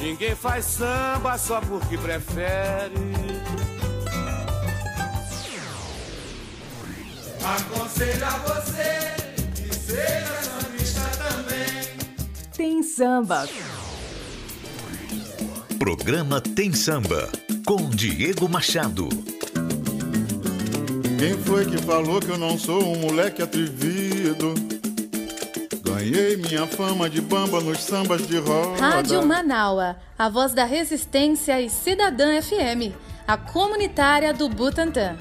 Ninguém faz samba só porque prefere. Aconselho a você que seja sambista também. Tem samba. Programa Tem Samba com Diego Machado. Quem foi que falou que eu não sou um moleque atrevido? Ganhei minha fama de bamba nos sambas de roda. Rádio Manaua, a voz da resistência e Cidadã FM, a comunitária do Butantã.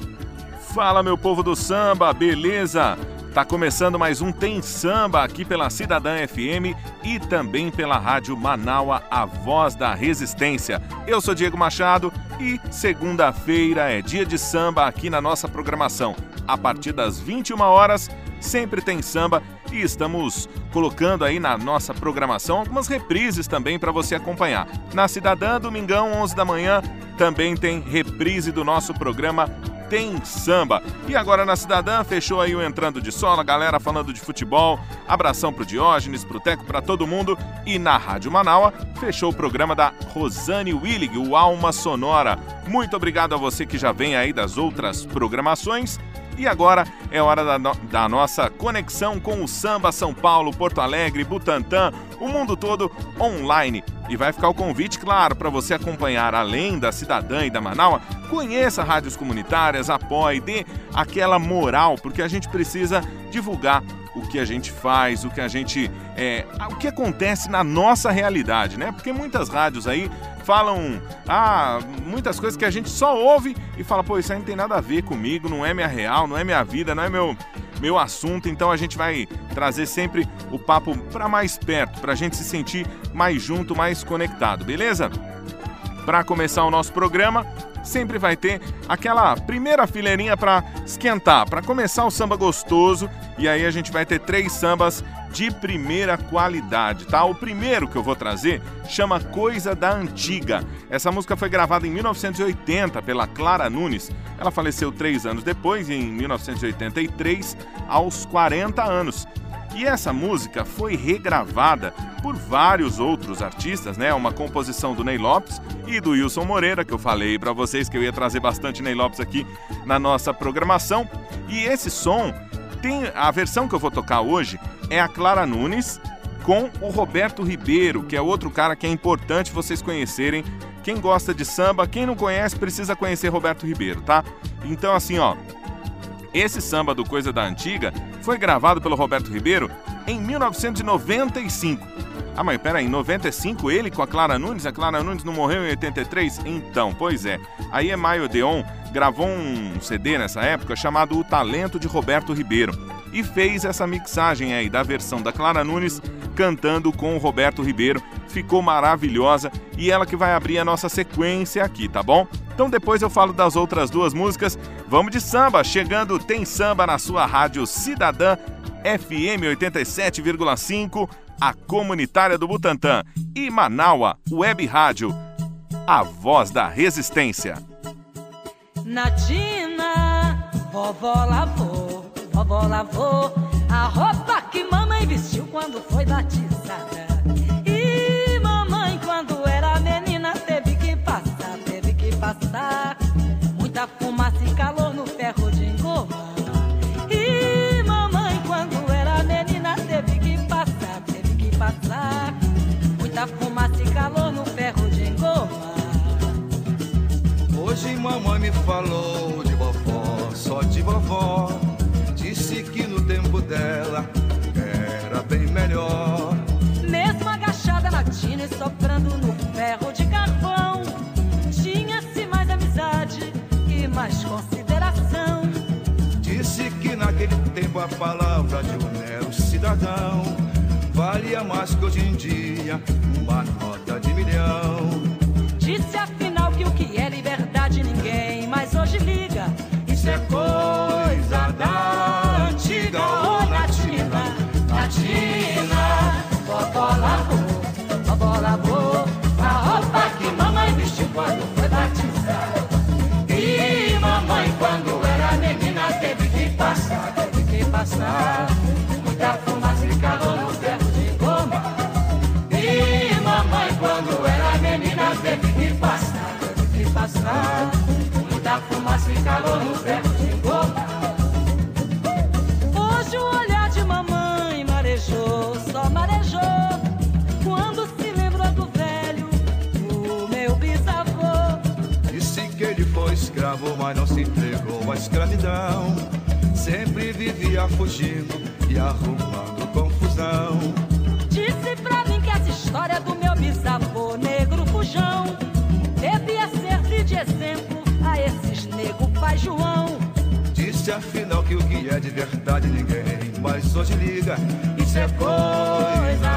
Fala, meu povo do samba, beleza? Tá começando mais um Tem Samba aqui pela Cidadã FM e também pela Rádio Manaua, a voz da resistência. Eu sou Diego Machado e segunda-feira é dia de samba aqui na nossa programação. A partir das 21 horas, sempre tem samba e estamos colocando aí na nossa programação algumas reprises também para você acompanhar. Na Cidadã, domingão, 11 da manhã, também tem reprise do nosso programa tem samba. E agora na Cidadã, fechou aí o Entrando de Sola, galera falando de futebol. Abração pro Diógenes, pro Teco, pra todo mundo. E na Rádio Manaua, fechou o programa da Rosane Willig, o Alma Sonora. Muito obrigado a você que já vem aí das outras programações. E agora é hora da, no da, nossa conexão com o Samba São Paulo, Porto Alegre, Butantã, o mundo todo online. E vai ficar o convite, claro, para você acompanhar além da Cidadã e da Manaus, conheça rádios comunitárias, apoie, dê aquela moral, porque a gente precisa divulgar o que a gente faz, o que a gente. É, o que acontece na nossa realidade, né? Porque muitas rádios aí falam ah, muitas coisas que a gente só ouve e fala, pô, isso aí não tem nada a ver comigo, não é minha real, não é minha vida, não é meu, meu assunto. Então a gente vai trazer sempre o papo para mais perto, para a gente se sentir mais junto, mais conectado, beleza? Para começar o nosso programa, sempre vai ter aquela primeira fileirinha para esquentar, para começar o samba gostoso. E aí a gente vai ter três sambas de primeira qualidade, tá? O primeiro que eu vou trazer chama Coisa da Antiga. Essa música foi gravada em 1980 pela Clara Nunes. Ela faleceu três anos depois, em 1983, aos 40 anos. E essa música foi regravada por vários outros artistas, né? Uma composição do Ney Lopes e do Wilson Moreira, que eu falei para vocês que eu ia trazer bastante Ney Lopes aqui na nossa programação. E esse som tem a versão que eu vou tocar hoje é a Clara Nunes com o Roberto Ribeiro, que é outro cara que é importante vocês conhecerem. Quem gosta de samba, quem não conhece, precisa conhecer Roberto Ribeiro, tá? Então assim, ó, esse samba do Coisa da Antiga foi gravado pelo Roberto Ribeiro em 1995. Ah, mas peraí, em 95 ele com a Clara Nunes? A Clara Nunes não morreu em 83? Então, pois é. Aí Emaio Odeon gravou um CD nessa época chamado O Talento de Roberto Ribeiro e fez essa mixagem aí da versão da Clara Nunes cantando com o Roberto Ribeiro. Ficou maravilhosa e ela que vai abrir a nossa sequência aqui, tá bom? Então depois eu falo das outras duas músicas. Vamos de samba, chegando Tem Samba na sua rádio Cidadã FM 87,5, a comunitária do Butantã e Manaua Web Rádio, a voz da resistência. Natina, vovó lavou, vovó lavou a roupa que mamãe vestiu quando foi batizada. Dela era bem melhor. Mesmo agachada na tina e soprando no ferro de carvão, tinha-se mais amizade e mais consideração. Disse que naquele tempo a palavra de um mero cidadão valia mais que hoje em dia uma nota de milhão. Disse afinal que o que é liberdade ninguém mais hoje liga. Isso é coisa Muita fumaça e calor no tempo de goma. E mamãe, quando era menina, teve que passar, teve que passar. Muita fumaça e calor no tempo de goma. Hoje o olhar de mamãe marejou, só marejou. Quando se lembrou do velho, o meu bisavô. Disse que ele foi escravo, mas não se entregou à escravidão sempre vive vivia fugindo e arrumando confusão. Disse pra mim que essa história do meu bisavô negro fujão devia servir de exemplo a esses nego pai João. Disse afinal que o que é de verdade ninguém mais hoje liga. Isso é coisa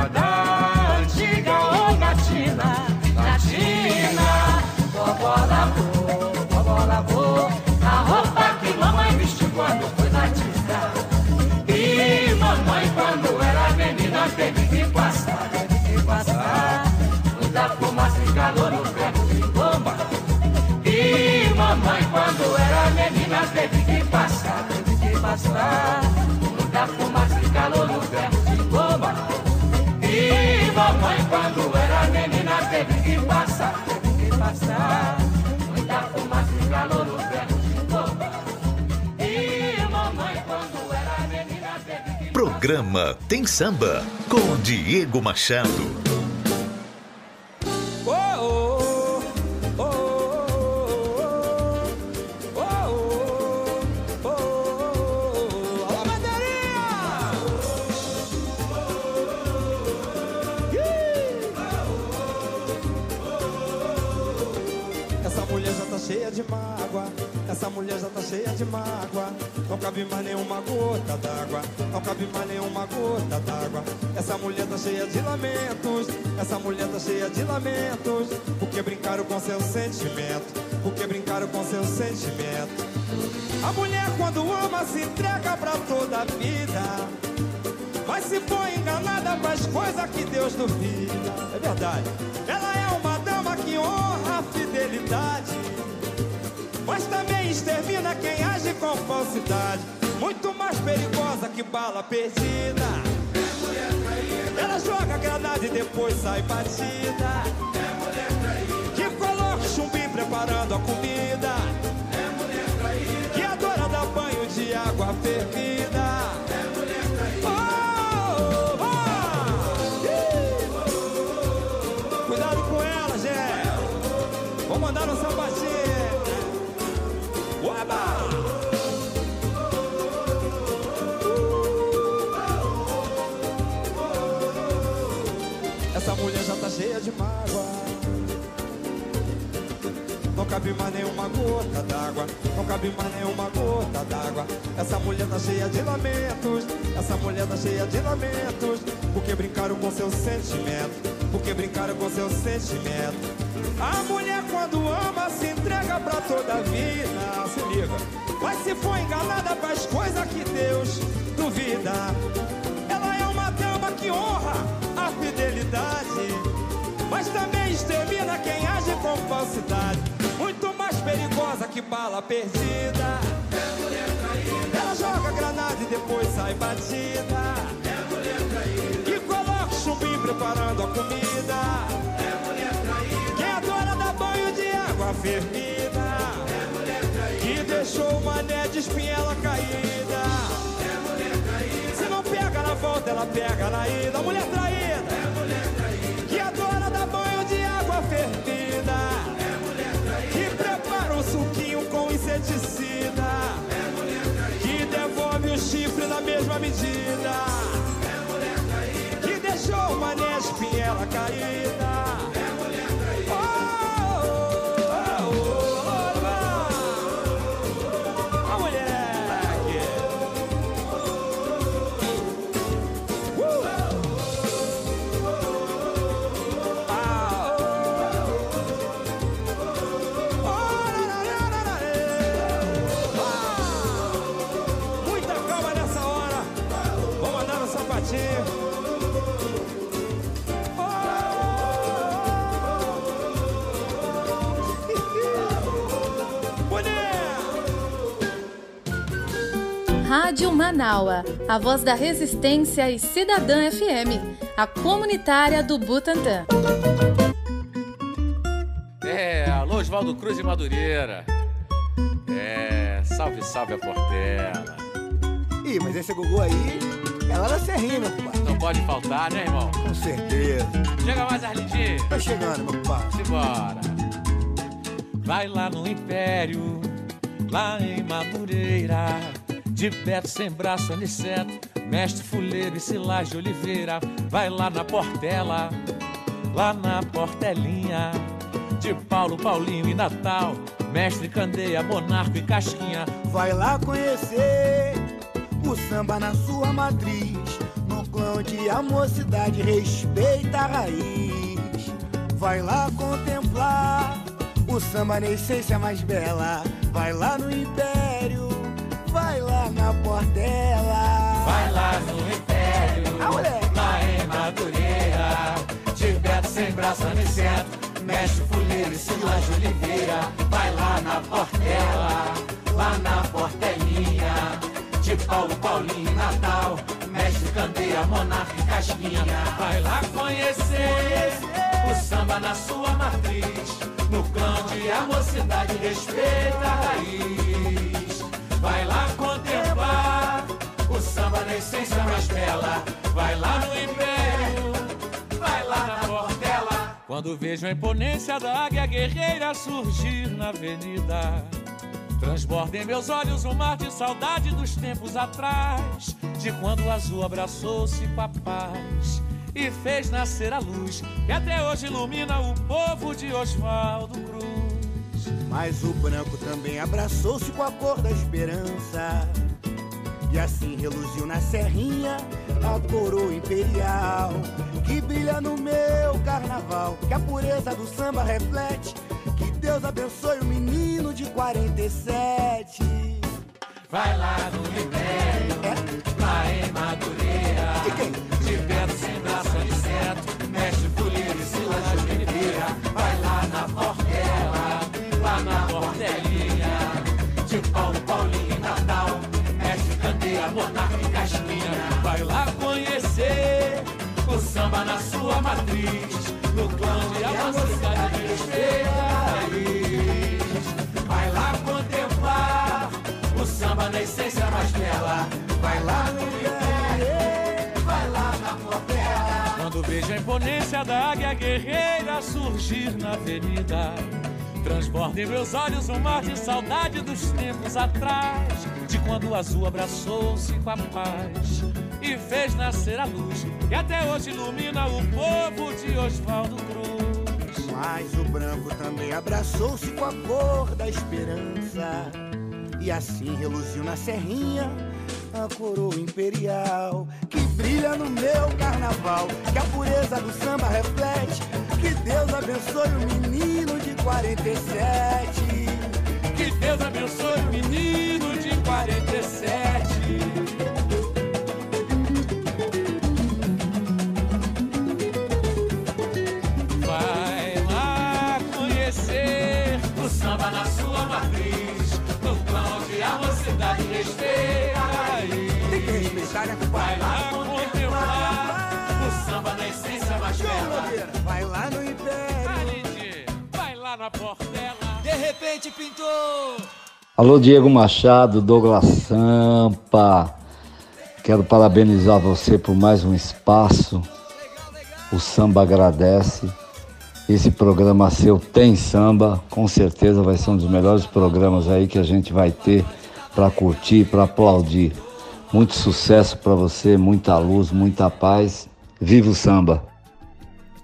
passar. Muita fumaça e calor no ferro de bomba. E mamãe, quando era menina, teve que passar, teve que passar. Muita fumaça e calor no ferro de bomba. E mamãe, quando era menina, teve que Programa Tem Samba com Diego Machado. Cheia de mágoa. Não cabe mais nenhuma gota d'água, não cabe mais nenhuma gota d'água. Essa mulher tá cheia de lamentos, essa mulher tá cheia de lamentos. Porque brincaram com seu sentimento, porque brincaram com seu sentimento. A mulher quando ama se entrega pra toda a vida. Mas se for enganada faz coisa que Deus duvida. É verdade. Ela é uma dama que honra a fidelidade. Mas também extermina quem age com falsidade. Muito mais perigosa que bala perdida. Ela joga granada e depois sai batida. Que coloca chumbinho preparando a comida. Que adora dar banho de água fervida. Cabe mais nenhuma gota d'água. Não cabe mais nenhuma gota d'água. Essa mulher tá cheia de lamentos. Essa mulher tá cheia de lamentos. Porque brincaram com seu sentimento. Porque brincaram com seu sentimento. A mulher quando ama se entrega pra toda a vida. Se liga. Mas se for enganada faz coisa que Deus duvida. Ela é uma dama que honra a fidelidade. Mas também extermina quem age com falsidade. Muito mais perigosa que bala perdida. Ela joga granada e depois sai batida. Que coloca o chumbinho preparando a comida. Que adora dar banho de água fervida. Que deixou o mané de espinhela caída. Se não pega na volta, ela pega na ida. Mulher traída. Caída. Manaua, a voz da resistência e Cidadã FM, a comunitária do Butantã. É, alô Oswaldo Cruz e Madureira. É, salve, salve a Portela. Ih, mas esse Gugu aí é lá da Serrinha, meu compadre. Não pode faltar, né, irmão? Com certeza. Chega mais, Arlindinho. Tá chegando, meu compadre. Simbora. Vai lá no Império, lá em Madureira. De Beto sem braço, aniceto, mestre fuleiro e Silage Oliveira. Vai lá na Portela, lá na Portelinha. De Paulo, Paulinho e Natal, mestre Candeia, Monarco e Casquinha. Vai lá conhecer o samba na sua matriz. No clã onde a mocidade respeita a raiz. Vai lá contemplar o samba na essência mais bela. Vai lá no Império, vai lá na Portela. Vai lá no Império, ah, moleque. lá em Madureira. De Beto sem braço, aniceto, mestre fuleiro e Silage Oliveira. Vai lá na Portela, lá na Portelinha. De Paulo, Paulinho e Natal, mestre Candeia, Monarca e Casquinha. Vai lá conhecer o samba na sua matriz. No clã onde a mocidade respeita a raiz. Quando vejo a imponência da águia guerreira surgir na avenida. Transborda em meus olhos um mar de saudade dos tempos atrás, de quando o azul abraçou-se com a paz e fez nascer a luz que até hoje ilumina o povo de Oswaldo Cruz. Mas o branco também abraçou-se com a cor da esperança. E assim reluziu na serrinha a coroa imperial que brilha no meu carnaval, que a pureza do samba reflete. Que Deus abençoe o menino de 47. Vai lá no Império, É? lá em Madureira. Matriz. No clã de a mocidade respeita a raiz. Vai lá contemplar o samba na essência mais bela. Vai lá no Império, vai lá na Portela. Quando vejo a imponência da águia guerreira surgir na avenida. Transborda em meus olhos um mar de saudade dos tempos atrás, de quando o azul abraçou-se com a paz e fez nascer a luz, que até hoje ilumina o povo de Oswaldo Cruz. Mas o branco também abraçou-se com a cor da esperança. E assim reluziu na serrinha a coroa imperial que brilha no meu carnaval, que a pureza do samba reflete. Que Deus abençoe o menino de 47. Que Deus abençoe o menino de 47. Vai lá conhecer o samba na sua matriz, no clã onde a mocidade respeita a raiz. Tem que respeitar, Vai compadre? lá contemplar o samba na essência mais bela. Vai lá no Império. Vai lá na Portela. De repente pintou. Alô, Diego Machado, Douglas Sampa. Quero parabenizar você por mais um espaço. O samba agradece. Esse programa seu tem samba, com certeza vai ser um dos melhores programas aí que a gente vai ter para curtir, para aplaudir. Muito sucesso para você, muita luz, muita paz. Viva o samba!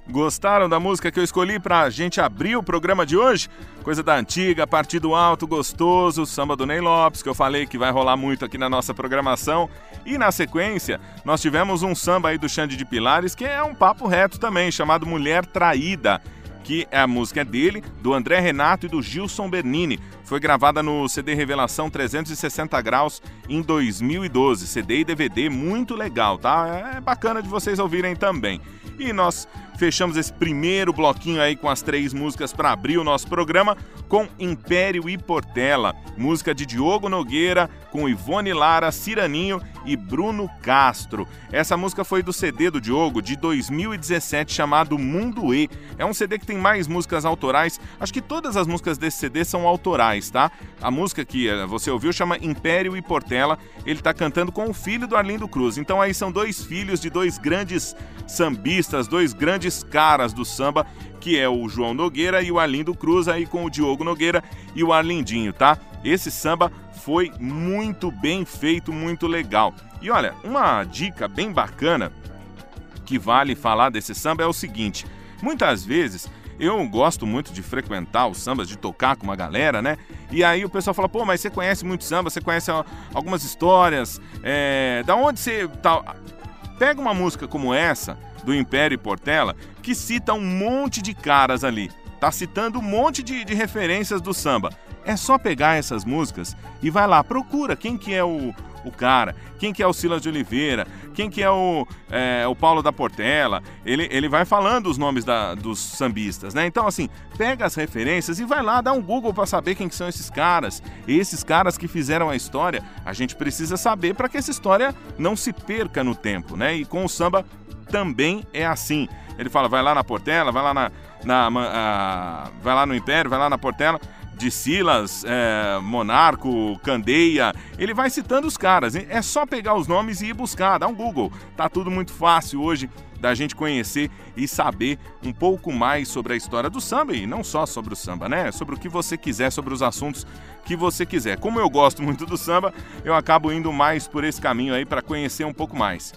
Gostaram da música que eu escolhi pra gente abrir o programa de hoje? Coisa da antiga, partido alto, gostoso, samba do Ney Lopes, que eu falei que vai rolar muito aqui na nossa programação. E na sequência, nós tivemos um samba aí do Xande de Pilares, que é um papo reto também, chamado Mulher Traída, que a música é dele, do André Renato e do Gilson Bernini. Foi gravada no CD Revelação 360 Graus em 2012. CD e DVD muito legal, tá? É bacana de vocês ouvirem também. E nós Fechamos esse primeiro bloquinho aí com as três músicas para abrir o nosso programa com Império e Portela, música de Diogo Nogueira com Ivone Lara, Ciraninho e Bruno Castro. Essa música foi do CD do Diogo de 2017 chamado Mundo E. É um CD que tem mais músicas autorais. Acho que todas as músicas desse CD são autorais, tá? A música que eh, você ouviu chama Império e Portela. Ele tá cantando com o filho do Arlindo Cruz. Então aí são dois filhos de dois grandes sambistas, dois grandes caras do samba, que é o João Nogueira e o Arlindo Cruz aí com o Diogo Nogueira e o Arlindinho, tá? Esse samba foi muito bem feito, muito legal. E olha, uma dica bem bacana que vale falar desse samba é o seguinte: muitas vezes eu gosto muito de frequentar os sambas, de tocar com uma galera, né? E aí o pessoal fala, pô, mas você conhece muito samba, você conhece algumas histórias, é... da onde você tá. Pega uma música como essa, do Império e Portela, que cita um monte de caras ali. Tá citando um monte de, de referências do samba. É só pegar essas músicas e vai lá, procura quem que é o, o cara, quem que é o Silas de Oliveira, quem que é o, é, o Paulo da Portela. Ele, ele vai falando os nomes da, dos sambistas, né? Então, assim, pega as referências e vai lá, dá um Google para saber quem que são esses caras. Esses caras que fizeram a história, a gente precisa saber para que essa história não se perca no tempo, né? E com o samba também é assim. Ele fala, vai lá na Portela, vai lá na, na vai lá no Império, vai lá na Portela de Silas, é, Monarco, Candeia, ele vai citando os caras. É só pegar os nomes e ir buscar, dá um Google. Tá tudo muito fácil hoje da gente conhecer e saber um pouco mais sobre a história do samba e não só sobre o samba, né? Sobre o que você quiser, sobre os assuntos que você quiser. Como eu gosto muito do samba, eu acabo indo mais por esse caminho aí para conhecer um pouco mais.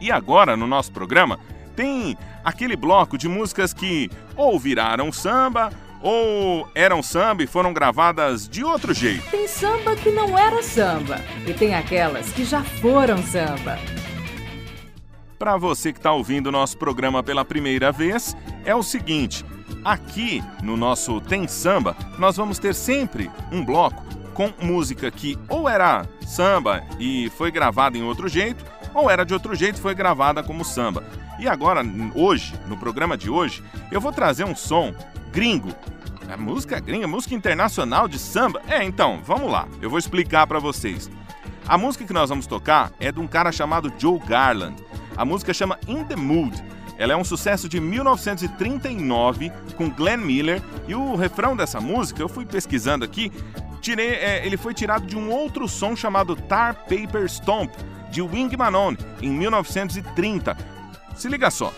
E agora, no nosso programa, tem aquele bloco de músicas que ou viraram samba ou eram samba e foram gravadas de outro jeito? Tem samba que não era samba e tem aquelas que já foram samba. Para você que está ouvindo o nosso programa pela primeira vez, é o seguinte: aqui no nosso Tem Samba, nós vamos ter sempre um bloco com música que ou era samba e foi gravada em outro jeito, ou era de outro jeito e foi gravada como samba. E agora, hoje, no programa de hoje, eu vou trazer um som gringo. A música gringa, música internacional de samba? É, então, vamos lá. Eu vou explicar para vocês. A música que nós vamos tocar é de um cara chamado Joe Garland. A música chama In the Mood. Ela é um sucesso de 1939 com Glenn Miller e o refrão dessa música, eu fui pesquisando aqui, tirei, é, ele foi tirado de um outro som chamado Tar Paper Stomp de Wing Manon em 1930. Se liga só.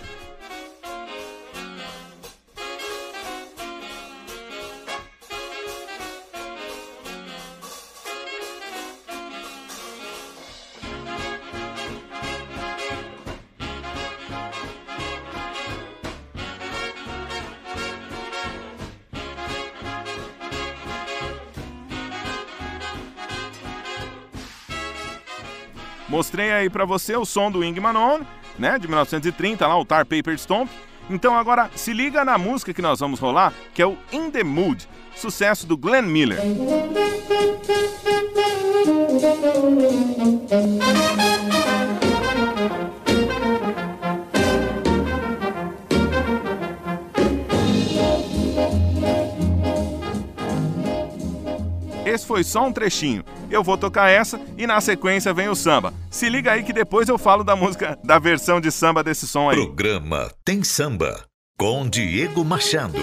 Mostrei aí para você o som do Wing Manon, né, de 1930, lá o Tar Paper Stomp. Então agora se liga na música que nós vamos rolar, que é o In the Mood, sucesso do Glenn Miller. Foi só um trechinho. Eu vou tocar essa e na sequência vem o samba. Se liga aí que depois eu falo da música, da versão de samba desse som aí. Programa Tem Samba com Diego Machado.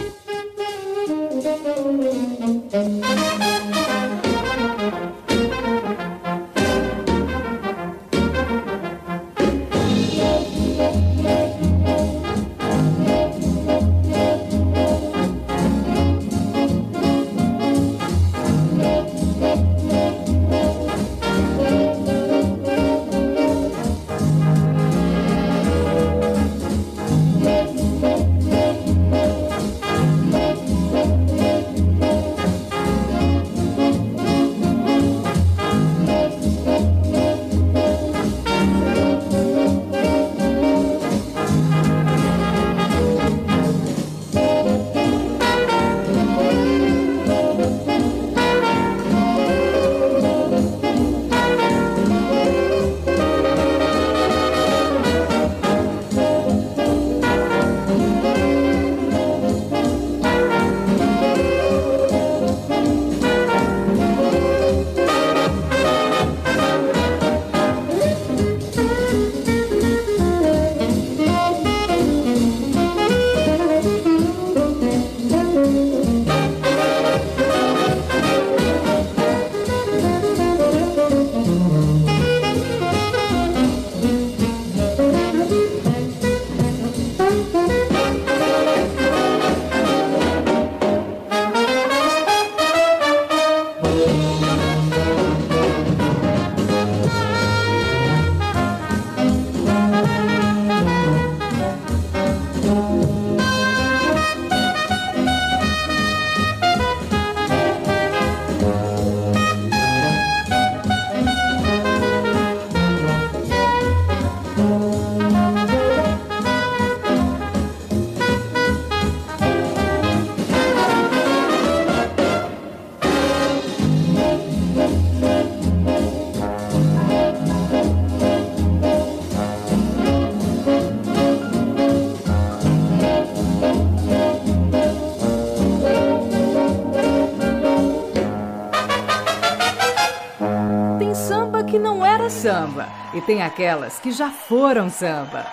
E tem aquelas que já foram samba.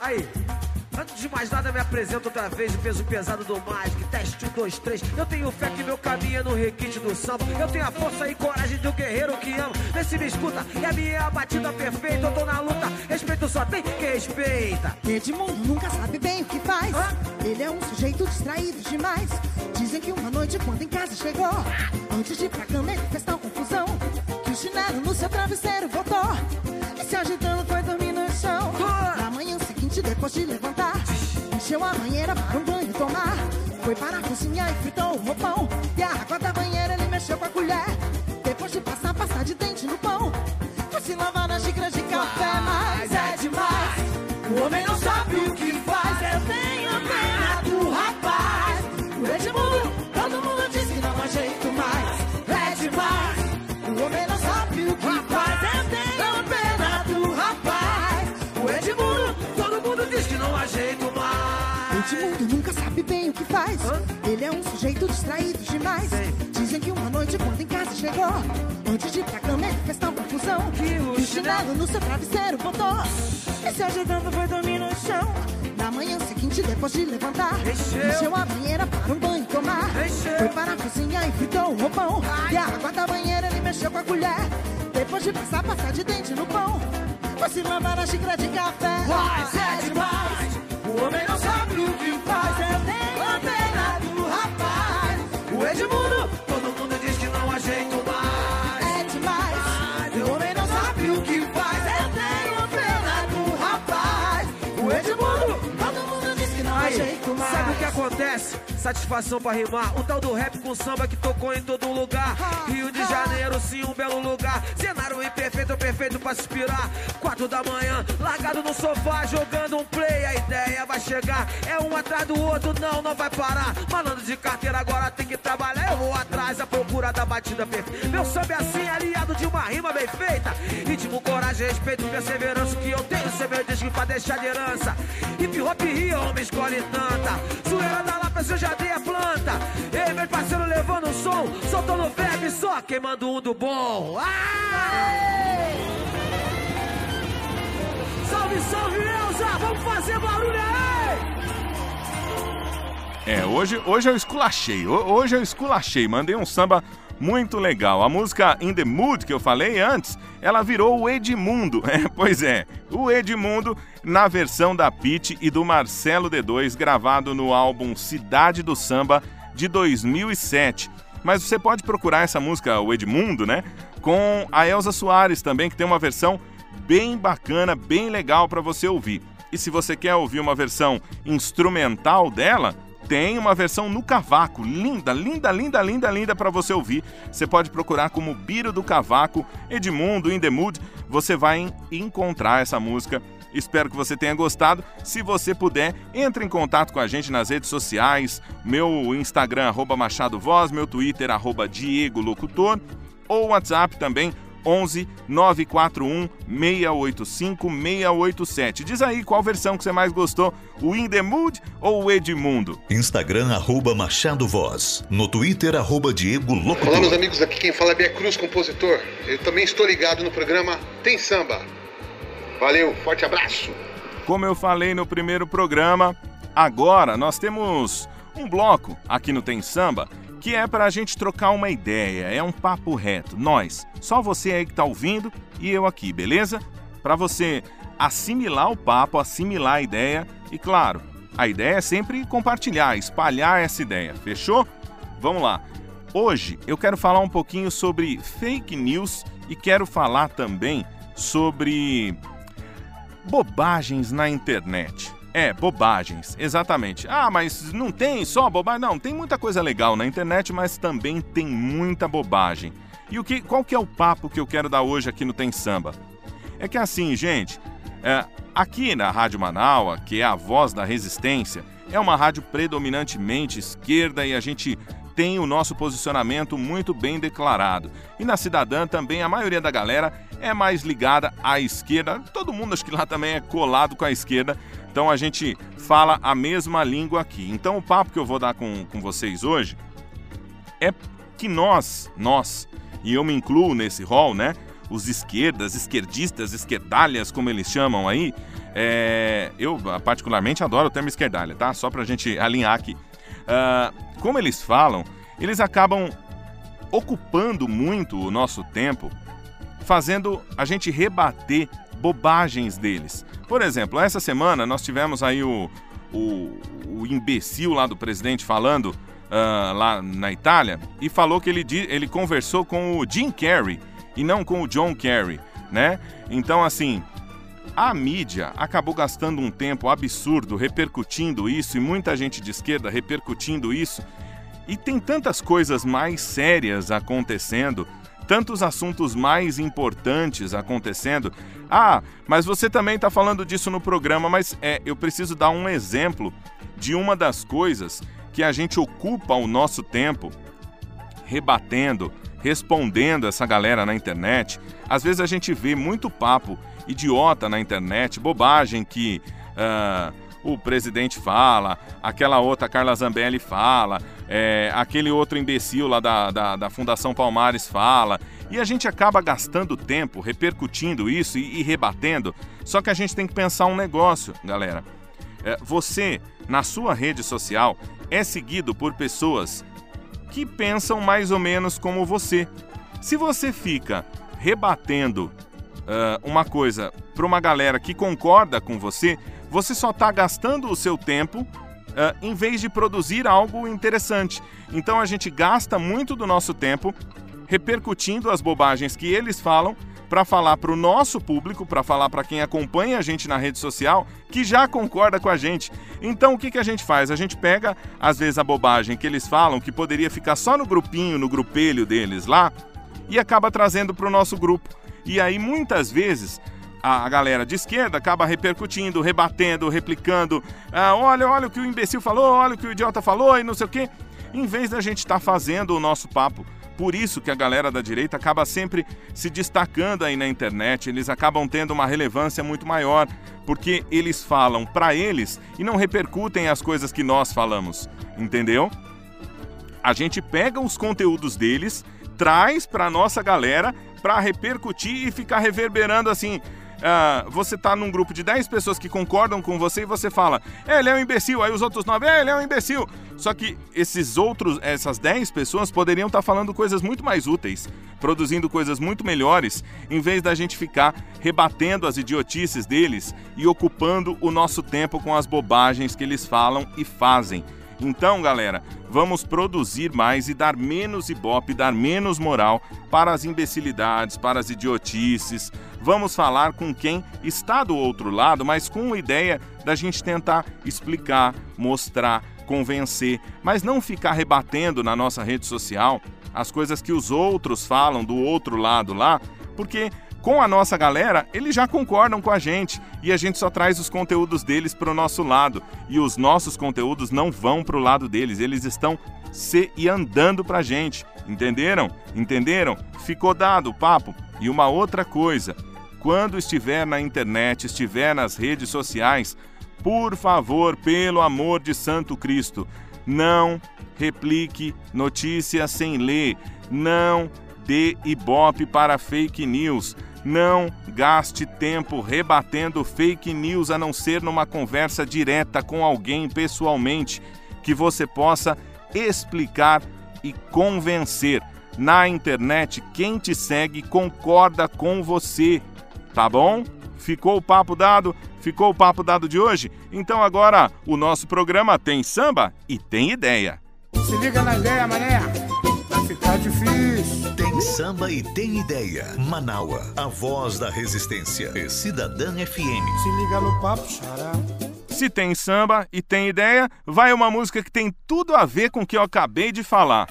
Aí, antes de mais nada, me apresento outra vez de peso pesado do Magic. Teste 1, 2, 3. Eu tenho fé que meu caminho é no requinte do samba. Eu tenho a força e coragem de um guerreiro que ama. Vê se me escuta, e a minha é a batida perfeita. Eu tô na luta, respeito só tem quem respeita. Edmundo nunca sabe bem o que faz. Ele é um sujeito distraído demais. Dizem que uma noite, quando em casa chegou, antes de ir pra cama, ele fez tal confusão. Que o chinelo no seu travesseiro botou. E se agitando foi dormir no chão. Na manhã seguinte, depois de levantar, encheu a banheira para um banho tomar. Foi para a cozinha e fritou o roupão. E a água da demais. Dizem que uma noite, quando em casa chegou, antes de ir pra cama, ele fez tal confusão. Que o chinelo no seu travesseiro botou. E se ajeitando foi dormir no chão. Na manhã seguinte, depois de levantar, encheu a banheira para um banho tomar. Foi para a cozinha e fritou o roupão. E a água da banheira ele mexeu com a colher. Depois de passar pasta de dente no pão, foi se lavar na xícara de café. Mas é demais. O homem não sabe o que faz. Pena do rapaz. Edmundo, todo mundo diz que não há jeito mais. É demais. O homem não sabe o que faz. Eu tenho pena do rapaz. O Edmundo, todo mundo diz que não há Aí, jeito mais. sabe o que acontece? Satisfação pra rimar. O tal do rap com samba que tocou em todo lugar. Rio de Janeiro, sim, um belo lugar. Cenário imperfeito, perfeito pra suspirar. Quatro da manhã, largado no sofá, jogando um play. A ideia vai chegar. É um atrás do outro, não, não vai parar. Malandro de carteira agora tem que trabalhar. Eu vou atrás à procura da batida perfeita. Meu samba é assim, aliado de uma rima bem feita. Ritmo, coragem, respeito, perseverança. Que eu tenho, ser meu disco pra deixar de herança. Hip hop rio, homem escolhe tanta. Zoeira da lápis, eu já dei a planta. Ei, meu parceiro levando o som, soltando verbo e só queimando um do bom. Aê! Salve, salve, Elza! Vamos fazer barulho aí! É, hoje, hoje eu esculachei. Ho- Hoje eu esculachei. Mandei um samba muito legal. A música In the Mood que eu falei antes, ela virou o Edmundo. É, pois é, o Edmundo na versão da Pete e do Marcelo D2, gravado no álbum Cidade do Samba de 2007. Mas você pode procurar essa música, o Edmundo, né? Com a Elza Soares também, que tem uma versão bem bacana, bem legal para você ouvir. E se você quer ouvir uma versão instrumental dela, tem uma versão no cavaco, linda, linda, linda, linda, linda para você ouvir. Você pode procurar como Biro do Cavaco, Edmundo, In The Mood, você vai en- encontrar essa música. Espero que você tenha gostado. Se você puder, entre em contato com a gente nas redes sociais, meu Instagram, arroba Machado Voz, meu Twitter, arroba Diego Locutor, ou WhatsApp também, 11 941 685 687. Diz aí qual versão que você mais gostou, o In The Mood ou o Edmundo? Instagram, arroba Machado Voz. No Twitter, arroba Diego Olá, meus Locutor. amigos. Aqui quem fala é Bia Cruz, compositor. Eu também estou ligado no programa Tem Samba. Valeu, forte abraço. Como eu falei no primeiro programa, agora nós temos um bloco aqui no Tem Samba que é para a gente trocar uma ideia, é um papo reto. Nós, só você aí que tá ouvindo e eu aqui, beleza? Para você assimilar o papo, assimilar a ideia e, claro, a ideia é sempre compartilhar, espalhar essa ideia, fechou? Vamos lá. Hoje eu quero falar um pouquinho sobre fake news e quero falar também sobre bobagens na internet. É, bobagens, exatamente. Ah, mas não tem só bobagem? Não, tem muita coisa legal na internet, mas também tem muita bobagem. E o que, qual que é o papo que eu quero dar hoje aqui no Tem Samba? É que assim, gente, é, aqui na Rádio Manaua, que é a voz da resistência, é uma rádio predominantemente esquerda e a gente tem o nosso posicionamento muito bem declarado. E na Cidadã também a maioria da galera é mais ligada à esquerda. Todo mundo acho que lá também é colado com a esquerda. Então a gente fala a mesma língua aqui. Então o papo que eu vou dar com, com vocês hoje é que nós, nós, e eu me incluo nesse rol, né? Os esquerdas, esquerdistas, esquerdalhas, como eles chamam aí, é, eu particularmente adoro o termo esquerdalha, tá? Só pra gente alinhar aqui. Uh, como eles falam, eles acabam ocupando muito o nosso tempo, fazendo a gente rebater bobagens deles. Por exemplo, essa semana nós tivemos aí o, o, o imbecil lá do presidente falando uh, lá na Itália e falou que ele, ele conversou com o Jim Carrey e não com o John Kerry, né? Então, assim, a mídia acabou gastando um tempo absurdo repercutindo isso e muita gente de esquerda repercutindo isso. E tem tantas coisas mais sérias acontecendo, tantos assuntos mais importantes acontecendo. Ah, mas você também está falando disso no programa, mas é, eu preciso dar um exemplo de uma das coisas que a gente ocupa o nosso tempo rebatendo, respondendo essa galera na internet. Às vezes a gente vê muito papo idiota na internet, bobagem que uh, o presidente fala, aquela outra Carla Zambelli fala, é, aquele outro imbecil lá da, da, da, Fundação Palmares fala. E a gente acaba gastando tempo repercutindo isso e, e rebatendo. Só que a gente tem que pensar um negócio, galera. É, você, na sua rede social, é seguido por pessoas que pensam mais ou menos como você. Se você fica rebatendo uh, uma coisa para uma galera que concorda com você, você só está gastando o seu tempo uh, em vez de produzir algo interessante. Então a gente gasta muito do nosso tempo repercutindo as bobagens que eles falam para falar para o nosso público, para falar para quem acompanha a gente na rede social, que já concorda com a gente. Então o que, que a gente faz? A gente pega, às vezes, a bobagem que eles falam, que poderia ficar só no grupinho, no grupelho deles lá, e acaba trazendo para o nosso grupo. E aí, muitas vezes, a galera de esquerda acaba repercutindo, rebatendo, replicando. Ah, olha, olha o que o imbecil falou, olha o que o idiota falou e não sei o quê. Em vez da gente estar tá fazendo o nosso papo por isso que a galera da direita acaba sempre se destacando aí na internet, eles acabam tendo uma relevância muito maior, porque eles falam para eles e não repercutem as coisas que nós falamos, entendeu? A gente pega os conteúdos deles, traz para nossa galera para repercutir e ficar reverberando assim, uh, você tá num grupo de 10 pessoas que concordam com você e você fala, é, ele é um imbecil, aí os outros 9, é, ele é um imbecil. Só que esses outros, essas 10 pessoas poderiam estar tá falando coisas muito mais úteis, produzindo coisas muito melhores, em vez da gente ficar rebatendo as idiotices deles e ocupando o nosso tempo com as bobagens que eles falam e fazem. Então, galera, vamos produzir mais e dar menos ibope, dar menos moral para as imbecilidades, para as idiotices. Vamos falar com quem está do outro lado, mas com a ideia da gente tentar explicar, mostrar, convencer, mas não ficar rebatendo na nossa rede social as coisas que os outros falam do outro lado lá, porque com a nossa galera, eles já concordam com a gente e a gente só traz os conteúdos deles para o nosso lado. E os nossos conteúdos não vão para o lado deles, eles estão se e andando para a gente. Entenderam? Entenderam? Ficou dado o papo. E uma outra coisa: quando estiver na internet, estiver nas redes sociais, por favor, pelo amor de Santo Cristo, não replique notícias sem ler. Não dê ibope para fake news. Não gaste tempo rebatendo fake news a não ser numa conversa direta com alguém pessoalmente que você possa explicar e convencer. Na internet, quem te segue concorda com você, tá bom? Ficou o papo dado? Ficou o papo dado de hoje? Então agora o nosso programa tem samba e tem ideia. Se liga na ideia, mané. Vai ficar difícil. Tem samba e tem ideia. Manaua, a voz da resistência. E Cidadã FM. Se liga no papo, xará. Se tem samba e tem ideia, vai uma música que tem tudo a ver com o que eu acabei de falar.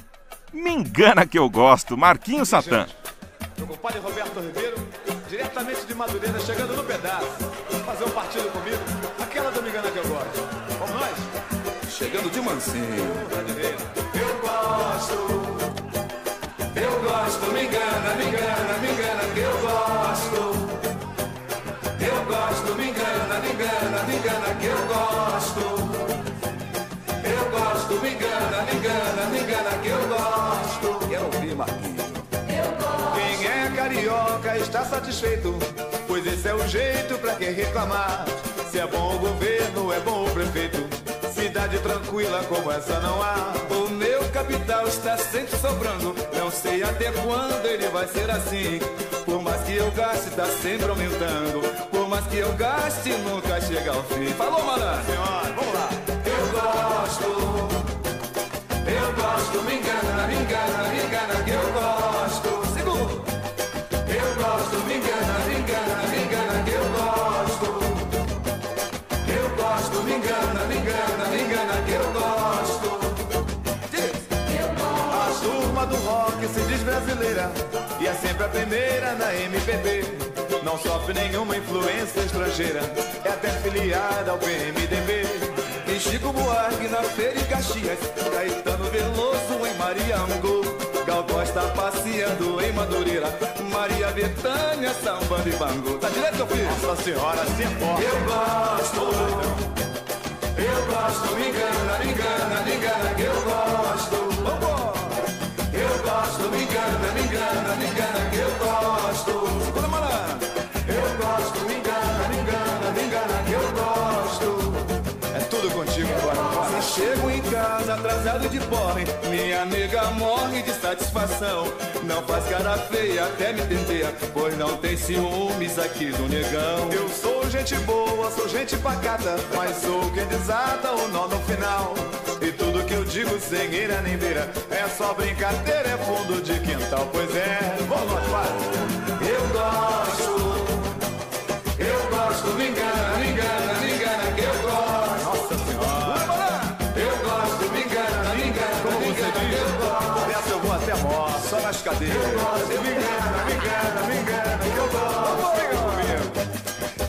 Me engana que eu gosto, Marquinhos Satã. Meu compadre Roberto Ribeiro, diretamente de Madureira, chegando no pedaço. Fazer um partido comigo, aquela do Me engana que eu gosto. Vamos nós? Chegando de mansinho. Eu gosto gosto, me engana, me engana, me engana que eu gosto. Eu gosto, me engana, me engana, me engana que eu gosto. Eu gosto, me engana, me engana, me engana que eu gosto. Ouvir, Marquinhos. Eu gosto. Quem é carioca está satisfeito, pois esse é o jeito pra quem reclamar. Se é bom o governo, é bom o prefeito. Cidade tranquila como essa não há. O meu capital está sempre sobrando. Não sei até quando ele vai ser assim. Por mais que eu gaste, está sempre aumentando. Por mais que eu gaste, nunca chega ao fim. Falou, malandro? Senhora, vamos lá. Eu gosto, eu gosto, me engana, me engana, me engana que eu gosto. Sempre a primeira na MPB. Não sofre nenhuma influência estrangeira, é até filiada ao PMDB. E Chico Buarque na Feira em Caxias, Caetano Veloso em Mariango, Gal Costa passeando em Madureira, Maria Bethânia sambando em Bangu. Tá direto, meu filho? Nossa senhora, se importa. Eu gosto, eu gosto, me engana, me engana, me engana que eu de satisfação. Não faz cara feia, até me tenteia, pois não tem ciúmes aqui do negão. Eu sou gente boa, sou gente pacata, mas sou quem desata o nó no final. E tudo que eu digo sem ira nem beira, é só brincadeira, é fundo de quintal, pois é. Vamos lá. Eu gosto, nas cadeiras. Eu gosto, me engana, me engana, me engana que eu gosto.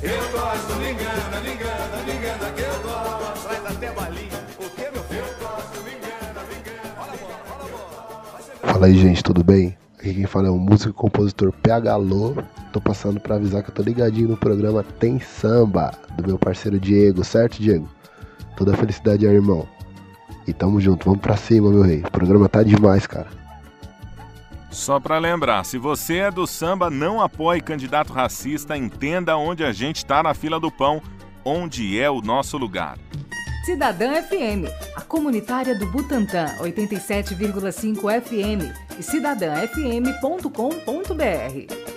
Eu gosto, me engana, me engana, me engana que eu gosto. Traz até balinha. O que, meu filho? Eu gosto, me engana, me engana. Olha a bola, olha a bola. Fala aí, gente, tudo bem? Aqui quem fala é o músico e compositor PH Lô. Tô passando pra avisar que eu tô ligadinho no programa Tem Samba, do meu parceiro Diego, certo, Diego? Toda felicidade aí, irmão. E tamo junto, vamos pra cima, meu rei. O programa tá demais, cara. Só para lembrar, se você é do samba, não apoie candidato racista, entenda onde a gente está na fila do pão, onde é o nosso lugar. Cidadã FM, a comunitária do Butantã, 87,5 FM e cidadãfm.com.br.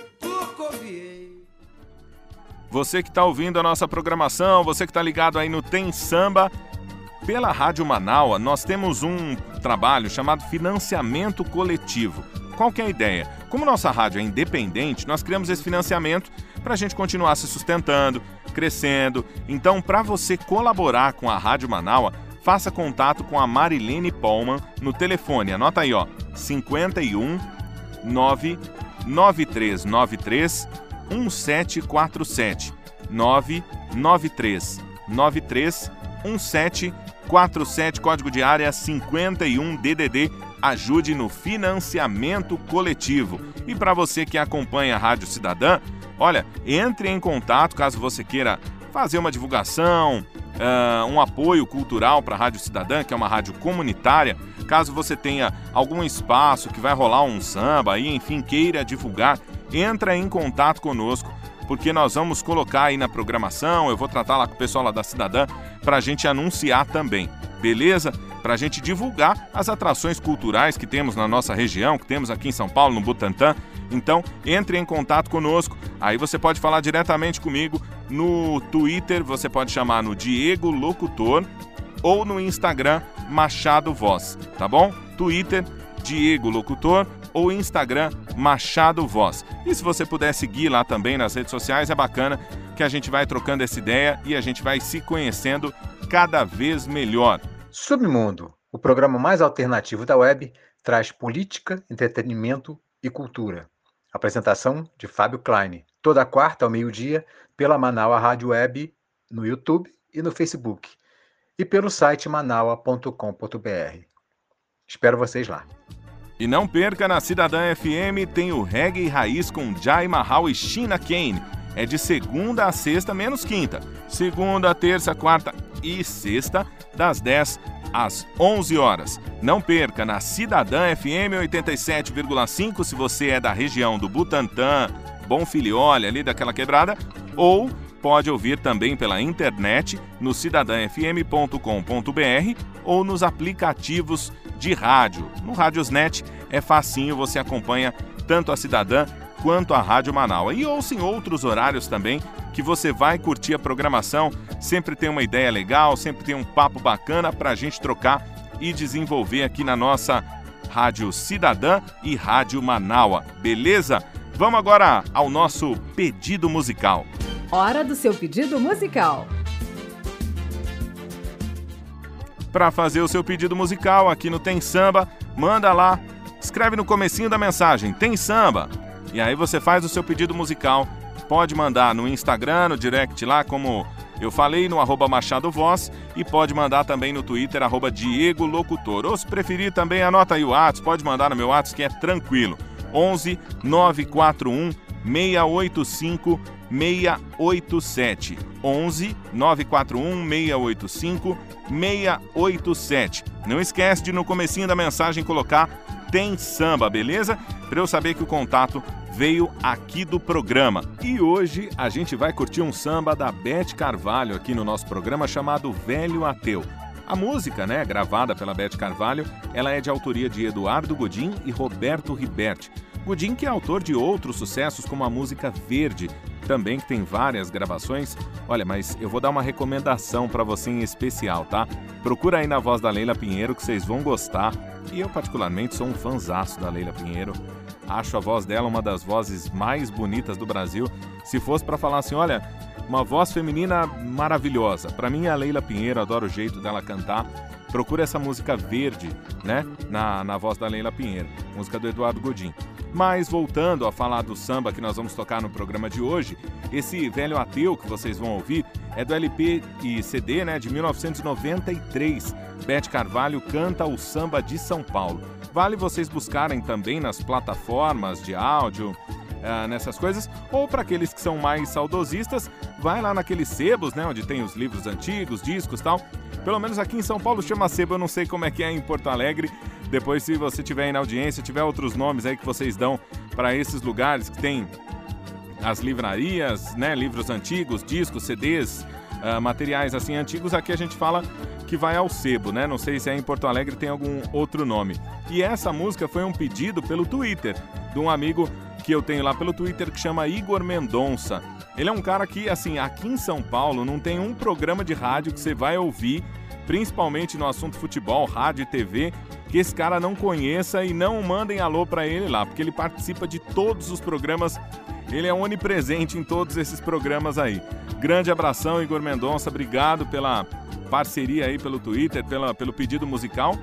Você que está ouvindo a nossa programação, você que está ligado aí no Tem Samba, pela Rádio Manaua, nós temos um trabalho chamado financiamento coletivo. Qual que é a ideia? Como nossa rádio é independente, nós criamos esse financiamento para a gente continuar se sustentando, crescendo. Então, para você colaborar com a Rádio Manaua, faça contato com a Marilene Polman no telefone. Anota aí, ó, 51 99393 1747 993 93 1747, código de área 51 DDD. Ajude no financiamento coletivo. E para você que acompanha a Rádio Cidadã, olha, entre em contato caso você queira fazer uma divulgação, uh, um apoio cultural para a Rádio Cidadã, que é uma rádio comunitária. Caso você tenha algum espaço que vai rolar um samba aí, enfim, queira divulgar, entra em contato conosco, porque nós vamos colocar aí na programação, eu vou tratar lá com o pessoal lá da Cidadã para a gente anunciar também, beleza? Para a gente divulgar as atrações culturais que temos na nossa região, que temos aqui em São Paulo, no Butantã. Então, entre em contato conosco. Aí você pode falar diretamente comigo no Twitter, você pode chamar no Diego Locutor ou no Instagram Machado Voz, tá bom? Twitter Diego Locutor ou Instagram Machado Voz. E se você puder seguir lá também nas redes sociais, é bacana que a gente vai trocando essa ideia e a gente vai se conhecendo cada vez melhor. Submundo, o programa mais alternativo da web, traz política, entretenimento e cultura. Apresentação de Fábio Klein, toda quarta ao meio-dia, pela Manaua Rádio Web, no YouTube e no Facebook, e pelo site manaua.com.br. Espero vocês lá. E não perca, na Cidadã FM tem o Reggae Raiz com Jai Mahal e China Kane. É de segunda a sexta, menos quinta. Segunda, terça, quarta e sexta, das 10 às 11 horas. Não perca, na Cidadã FM 87,5, se você é da região do Butantã, Bom Filiole, ali daquela quebrada, ou pode ouvir também pela internet no cidadãfm.com.br ou nos aplicativos de rádio. No Radiosnet é facinho, você acompanha tanto a Cidadã quanto a Rádio Manaus. E ouça em outros horários também que você vai curtir a programação. Sempre tem uma ideia legal, sempre tem um papo bacana para a gente trocar e desenvolver aqui na nossa Rádio Cidadã e Rádio Manaua. Beleza? Vamos agora ao nosso pedido musical. Hora do seu pedido musical. Para fazer o seu pedido musical aqui no Tem Samba, manda lá, escreve no comecinho da mensagem, Tem Samba. E aí você faz o seu pedido musical. Pode mandar no Instagram, no direct lá, como eu falei, no arroba Machado Voz. E pode mandar também no Twitter, arroba Diego Locutor. Ou se preferir também, anota aí o WhatsApp, pode mandar no meu WhatsApp que é tranquilo. 11 941 685 687. 11 941 685 687. Não esquece de no comecinho da mensagem colocar tem samba, beleza? Para eu saber que o contato veio aqui do programa. E hoje a gente vai curtir um samba da Beth Carvalho aqui no nosso programa chamado Velho Ateu. A música, né, gravada pela Beth Carvalho, ela é de autoria de Eduardo Godin e Roberto Riberti. Godin que é autor de outros sucessos como a música Verde, também que tem várias gravações. Olha, mas eu vou dar uma recomendação para você em especial, tá? Procura aí na voz da Leila Pinheiro que vocês vão gostar. E eu particularmente sou um fanzaço da Leila Pinheiro. Acho a voz dela uma das vozes mais bonitas do Brasil. Se fosse para falar assim, olha, uma voz feminina maravilhosa. Para mim é a Leila Pinheiro, adoro o jeito dela cantar. Procura essa música verde, né? Na, na voz da Leila Pinheiro, música do Eduardo Godin. Mas voltando a falar do samba que nós vamos tocar no programa de hoje, esse velho ateu que vocês vão ouvir é do LP e CD né, de 1993. Beth Carvalho canta o samba de São Paulo. Vale vocês buscarem também nas plataformas de áudio, uh, nessas coisas, ou para aqueles que são mais saudosistas, vai lá naqueles sebos, né, onde tem os livros antigos, discos tal. Pelo menos aqui em São Paulo chama sebo, eu não sei como é que é em Porto Alegre. Depois, se você tiver aí na audiência, tiver outros nomes aí que vocês dão para esses lugares que tem as livrarias, né, livros antigos, discos, CDs, uh, materiais assim antigos, aqui a gente fala que vai ao sebo, né? Não sei se é em Porto Alegre tem algum outro nome. E essa música foi um pedido pelo Twitter de um amigo que eu tenho lá pelo Twitter que chama Igor Mendonça. Ele é um cara que, assim, aqui em São Paulo não tem um programa de rádio que você vai ouvir, principalmente no assunto futebol, rádio e TV, que esse cara não conheça e não mandem alô para ele lá, porque ele participa de todos os programas. Ele é onipresente em todos esses programas aí. Grande abração, Igor Mendonça. Obrigado pela parceria aí pelo Twitter, pela, pelo pedido musical.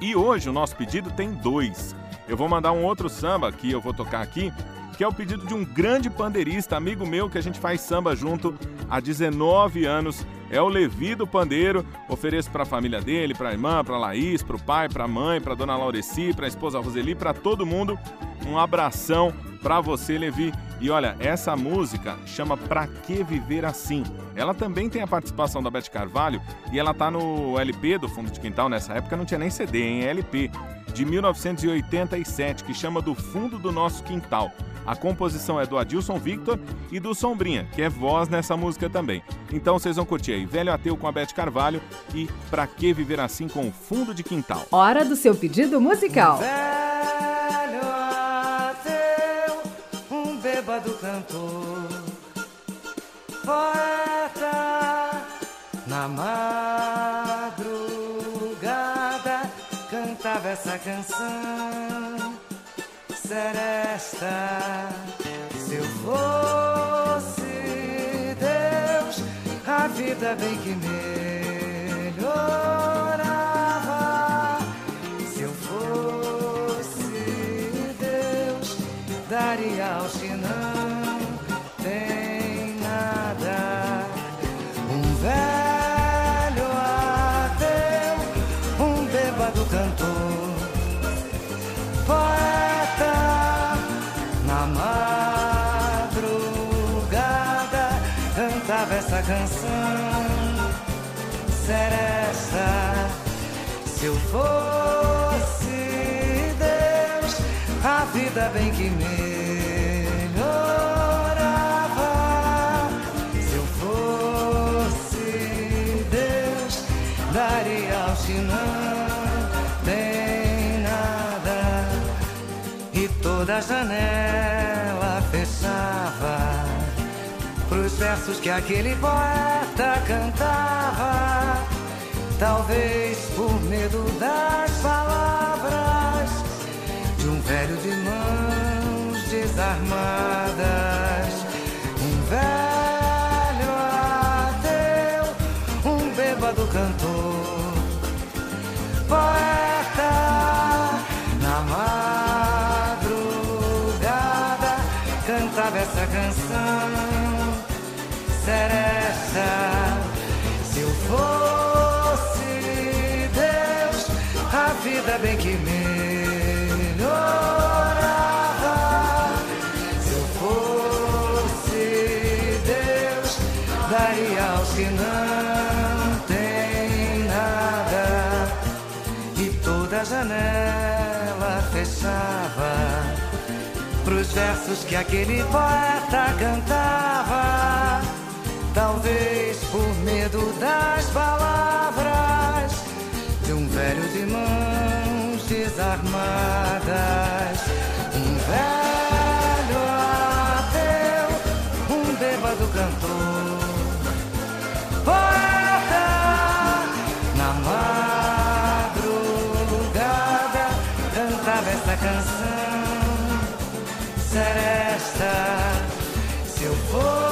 E hoje o nosso pedido tem dois. Eu vou mandar um outro samba que eu vou tocar aqui, que é o pedido de um grande pandeirista, amigo meu, que a gente faz samba junto há 19 anos. É o Levi do Pandeiro. Ofereço para a família dele, para a irmã, para Laís, para o pai, para a mãe, para dona Laureci, para a esposa Roseli, para todo mundo. Um abração para você, Levi. E olha, essa música chama Pra Que Viver Assim. Ela também tem a participação da Beth Carvalho e ela tá no LP do Fundo de Quintal. Nessa época não tinha nem CD, em LP de 1987, que chama Do Fundo do Nosso Quintal. A composição é do Adilson Victor e do Sombrinha, que é voz nessa música também. Então vocês vão curtir aí Velho Ateu com a Beth Carvalho e Pra Que Viver Assim com o Fundo de Quintal. Hora do seu pedido musical. Velho ateu, bêbado cantor, poeta na madrugada cantava essa canção seresta. Se eu fosse Deus, a vida bem que melhorava. Se eu fosse Deus, a vida bem que melhorava. Se eu fosse Deus, daria ao Chinão não tem nada e toda janela fechava. Pros versos que aquele poeta cantava, talvez por medo das palavras de um velho de mãos desarmadas, um velho ateu, um bêbado cantor, poeta na madrugada cantava essa canção seresta. Se eu fosse vida bem que melhorava. Se eu fosse Deus, daria aos que não tem nada. E toda janela fechava pros versos que aquele poeta cantava. Talvez por medo das palavras velho de mãos desarmadas. Um velho ateu, um bêbado cantor. Poeta na madrugada cantava essa canção seresta. Se eu fosse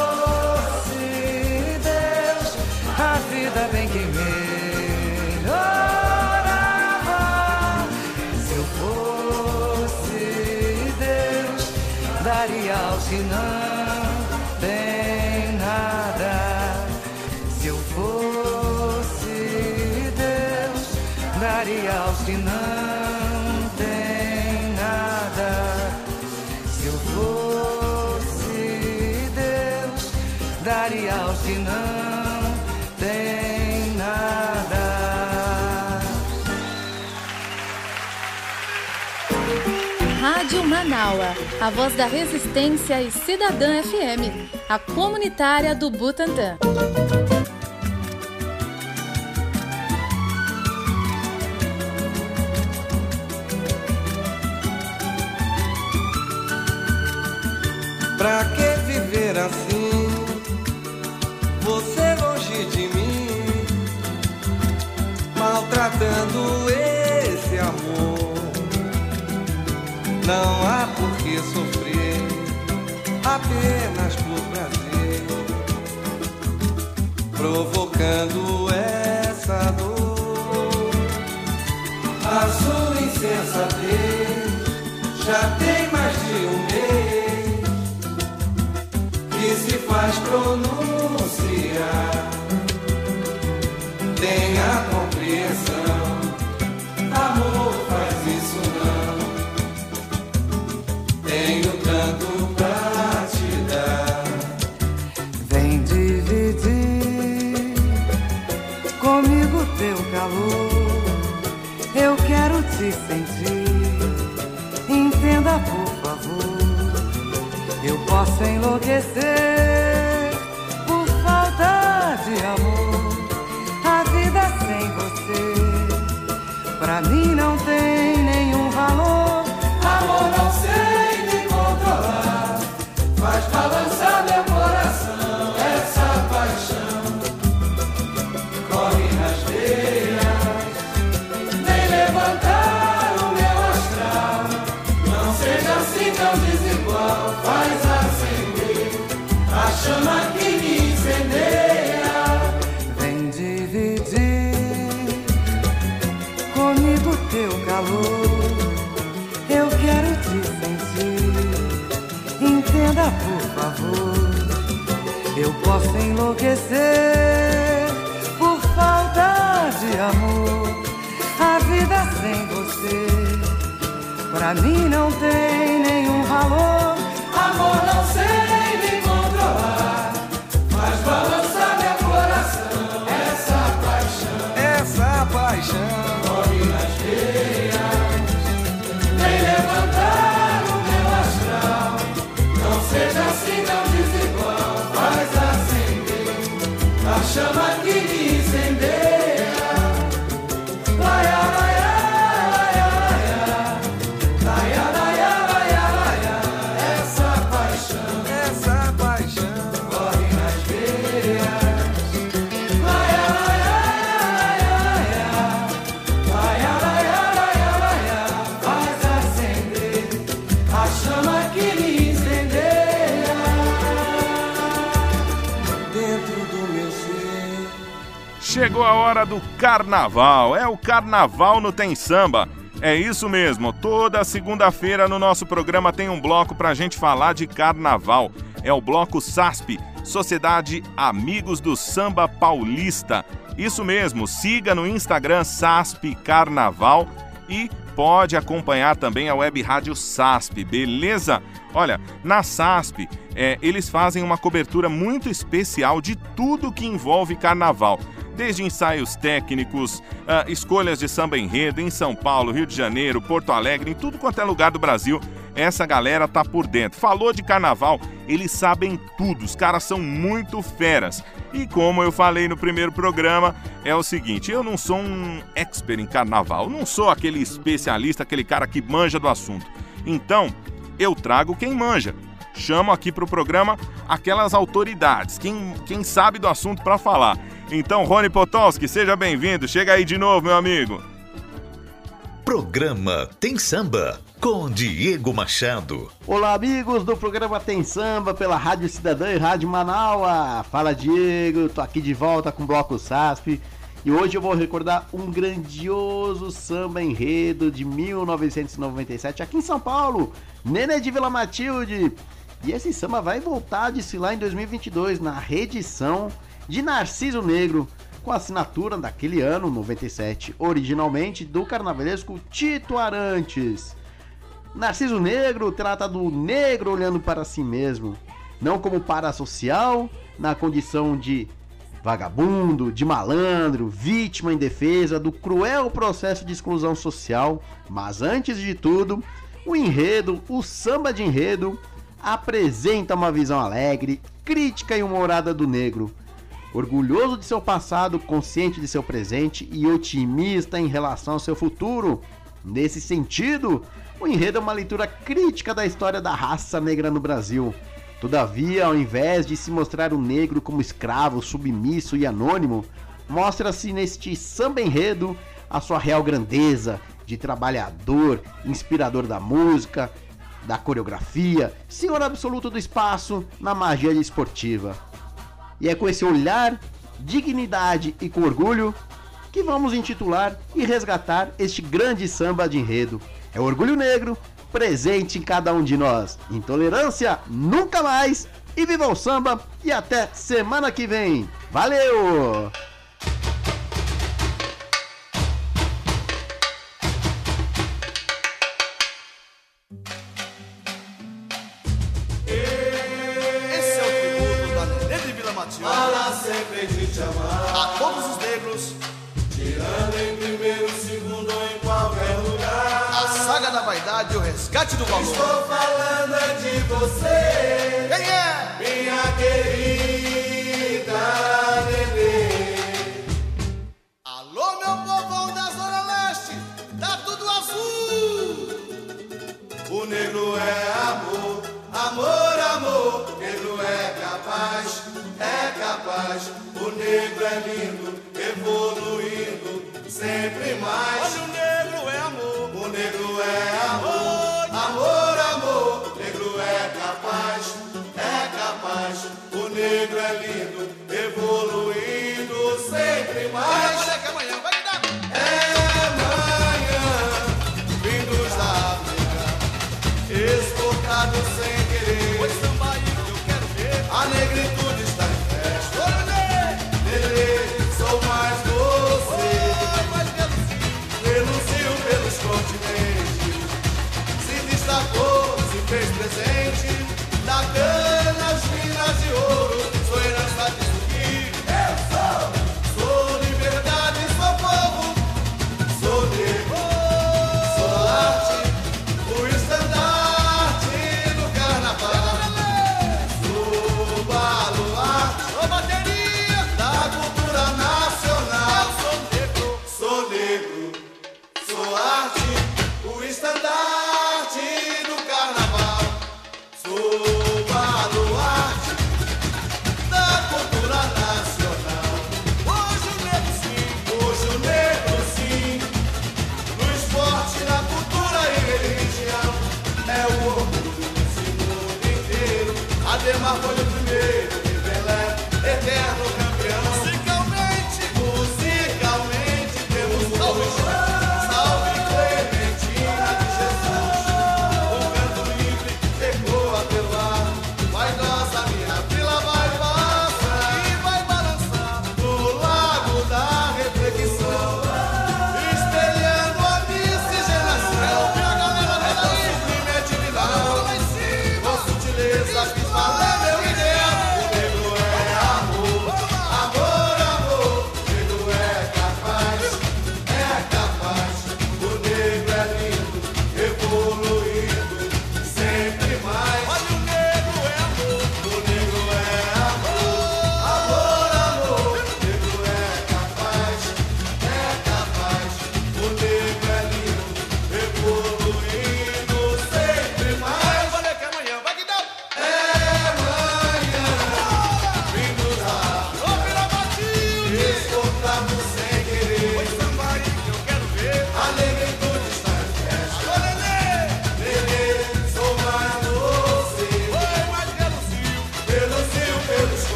Manaua, a voz da resistência e Cidadã FM, a comunitária do Butantã. Pra que viver assim? Você longe de mim, maltratando esse amor. Não há por que sofrer, apenas por prazer, provocando essa dor. A sua insensatez já tem mais de um mês que se faz pronunciar. Tenha compreensão, te sentir. Entenda, por favor. Eu posso enlouquecer enlouquecer por falta de amor. A vida sem você, pra mim não tem chegou a hora do carnaval. É o carnaval no Tem Samba. É isso mesmo, toda segunda-feira no nosso programa tem um bloco pra gente falar de carnaval. É o bloco SASP, Sociedade Amigos do Samba Paulista. Isso mesmo, siga no Instagram SASP Carnaval e pode acompanhar também a web rádio SASP, beleza? Olha, na SASP, é, eles fazem uma cobertura muito especial de tudo que envolve carnaval desde ensaios técnicos, uh, escolhas de samba enredo em São Paulo, Rio de Janeiro, Porto Alegre, em tudo quanto é lugar do Brasil. Essa galera tá por dentro. Falou de carnaval, eles sabem tudo, os caras são muito feras. E como eu falei no primeiro programa, é o seguinte: eu não sou um expert em carnaval, não sou aquele especialista, aquele cara que manja do assunto. Então, eu trago quem manja. Chamo aqui para o programa aquelas autoridades, quem, quem sabe do assunto para falar. Então, Rony Potolski, seja bem-vindo. Chega aí de novo, meu amigo. Programa Tem Samba com Diego Machado. Olá, amigos do programa Tem Samba pela Rádio Cidadã e Rádio Manaua. Fala, Diego. Tô aqui de volta com o Bloco SASP. E hoje eu vou recordar um grandioso samba enredo de 1997 aqui em São Paulo, Nenê de Vila Matilde. E esse samba vai voltar a desfilar em 2022 na reedição de Narciso Negro, com a assinatura daquele ano, 97, originalmente do carnavalesco Tito Arantes. Narciso Negro trata do negro olhando para si mesmo, não como parasocial, na condição de vagabundo, de malandro, vítima em defesa do cruel processo de exclusão social, mas antes de tudo, o enredo, o samba de enredo, apresenta uma visão alegre, crítica e humorada do negro, orgulhoso de seu passado, consciente de seu presente e otimista em relação ao seu futuro. Nesse sentido, o enredo é uma leitura crítica da história da raça negra no Brasil. Todavia, ao invés de se mostrar o negro como escravo, submisso e anônimo, mostra-se neste samba enredo a sua real grandeza de trabalhador, inspirador da música, da coreografia, senhor absoluto do espaço na magia esportiva. E é com esse olhar, dignidade e com orgulho que vamos intitular e resgatar este grande samba de enredo. É o orgulho negro presente em cada um de nós. Intolerância nunca mais. E viva o samba e até semana que vem. Valeu! A todos os negros, tirando em primeiro, segundo ou em qualquer lugar. A saga da vaidade e o resgate do valor. Estou falando é de você. Quem é? Minha querida Nenê. Alô, meu povão da Zona Leste, tá tudo azul. O negro é amor, amor, amor. Negro é capaz, é capaz. O negro é lindo, evoluindo sempre mais. Olha, o negro é amor. O negro é amor, amor, amor. Negro é capaz, é capaz. O negro é lindo, evoluindo sempre mais.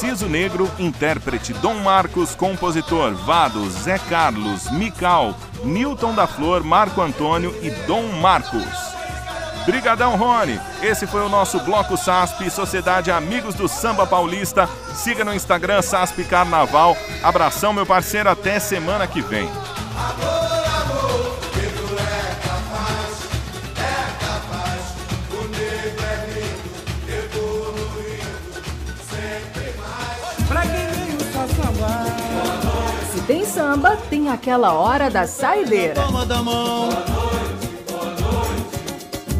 Narciso Negro, intérprete Dom Marcos, compositor Vado, Zé Carlos, Mical, Newton da Flor, Marco Antônio e Dom Marcos. Brigadão, Rony. Esse foi o nosso Bloco SASP, Sociedade Amigos do Samba Paulista. Siga no Instagram SASP Carnaval. Abração, meu parceiro. Até semana que vem. Samba, tem aquela hora da saideira. Toma da mão.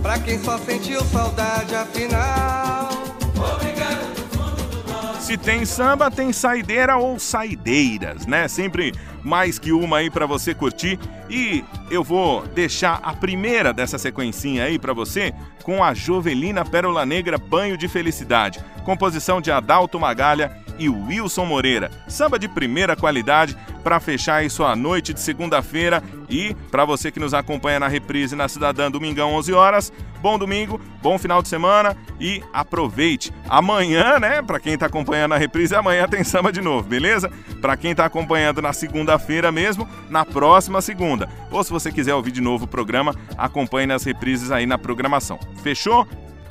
Pra quem só sentiu saudade, afinal. Se tem samba, tem saideira ou saideiras, né? Sempre mais que uma aí pra você curtir. E eu vou deixar a primeira dessa sequencinha aí pra você com a Jovelina Pérola Negra Banho de Felicidade. Composição de Adalto Magalha e Wilson Moreira. Samba de primeira qualidade para fechar aí sua noite de segunda-feira e para você que nos acompanha na reprise na Cidadã Domingão 11 horas, bom domingo, bom final de semana e aproveite. Amanhã, né, para quem tá acompanhando a reprise, amanhã tem samba de novo, beleza? Para quem tá acompanhando na segunda-feira mesmo, na próxima segunda. Ou se você quiser ouvir de novo o programa, acompanhe nas reprises aí na programação. Fechou?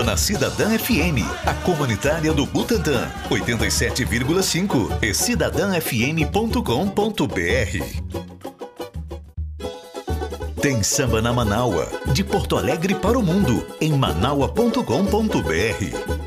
Samba na Cidadã FM, a comunitária do Butantã, 87,5 e cidadãfm.com.br. Tem samba na Manaua, de Porto Alegre para o mundo, em manaua.com.br.